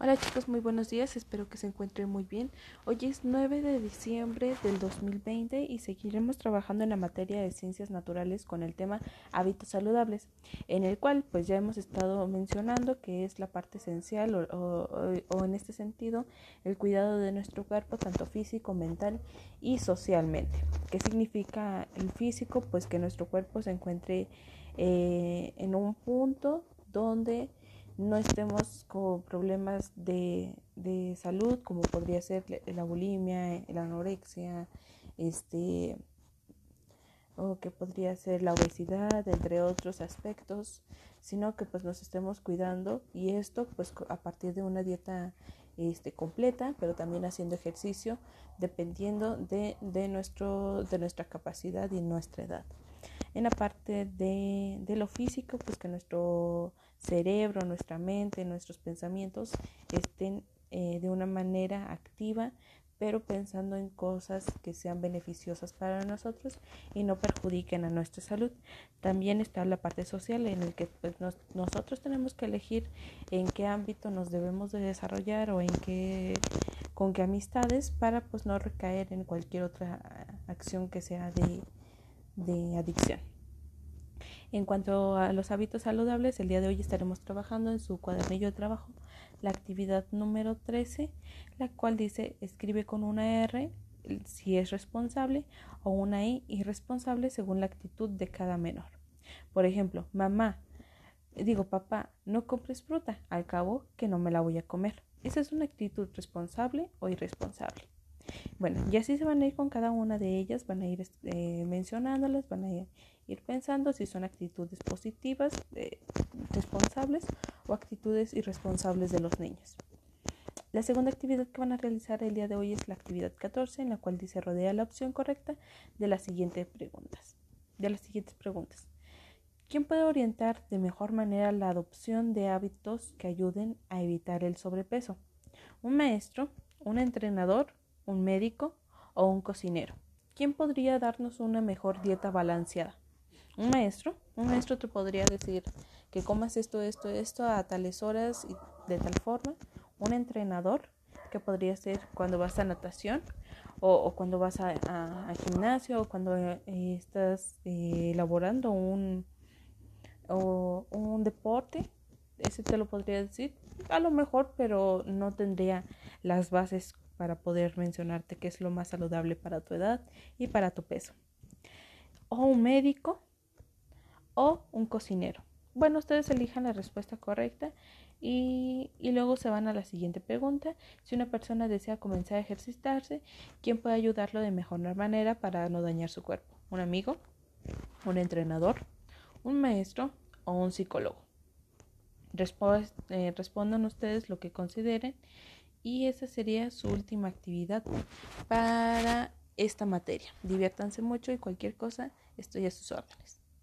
Hola chicos, muy buenos días, espero que se encuentren muy bien. Hoy es 9 de diciembre del 2020 y seguiremos trabajando en la materia de ciencias naturales con el tema hábitos saludables, en el cual pues ya hemos estado mencionando que es la parte esencial o, en este sentido el cuidado de nuestro cuerpo tanto físico, mental y socialmente. ¿Qué significa el físico? Pues que nuestro cuerpo se encuentre eh, en un punto donde no estemos con problemas de, de salud como podría ser la bulimia, la anorexia, este o que podría ser la obesidad, entre otros aspectos, sino que pues nos estemos cuidando y esto pues a partir de una dieta este, completa, pero también haciendo ejercicio dependiendo de, de, nuestro, de nuestra capacidad y nuestra edad. En la parte de, de, lo físico, pues que nuestro cerebro, nuestra mente, nuestros pensamientos estén eh, de una manera activa, pero pensando en cosas que sean beneficiosas para nosotros y no perjudiquen a nuestra salud. También está la parte social en el que pues, nosotros tenemos que elegir en qué ámbito nos debemos de desarrollar o en qué con qué amistades para pues no recaer en cualquier otra acción que sea de de adicción. En cuanto a los hábitos saludables, el día de hoy estaremos trabajando en su cuadernillo de trabajo la actividad número 13, la cual dice escribe con una R si es responsable o una I irresponsable según la actitud de cada menor. Por ejemplo, mamá, digo papá, no compres fruta, al cabo que no me la voy a comer. Esa es una actitud responsable o irresponsable. Bueno, y así se van a ir con cada una de ellas, van a ir eh, mencionándolas, van a ir, pensando si son actitudes positivas, eh, responsables o actitudes irresponsables de los niños. La segunda actividad que van a realizar el día de hoy es la actividad 14, en la cual dice rodea la opción correcta de las siguientes preguntas. De las siguientes preguntas. ¿Quién puede orientar de mejor manera la adopción de hábitos que ayuden a evitar el sobrepeso? ¿Un maestro? ¿Un entrenador? Un médico o un cocinero. ¿Quién podría darnos una mejor dieta balanceada? Un maestro. Un maestro te podría decir que comas esto, esto, esto a tales horas y de tal forma. Un entrenador, que podría ser cuando vas a natación o, cuando vas a, gimnasio o cuando eh, estás eh, elaborando un, o, un deporte. Ese te lo podría decir. A lo mejor, pero no tendría las bases para poder mencionarte qué es lo más saludable para tu edad y para tu peso. O un médico o un cocinero. Bueno, ustedes elijan la respuesta correcta y, y, luego se van a la siguiente pregunta. Si una persona desea comenzar a ejercitarse, ¿quién puede ayudarlo de mejor manera para no dañar su cuerpo? ¿Un amigo? ¿Un entrenador? ¿Un maestro? ¿O un psicólogo? Eh, respondan ustedes lo que consideren y esa sería su última actividad para esta materia. Diviértanse mucho y cualquier cosa estoy a sus órdenes.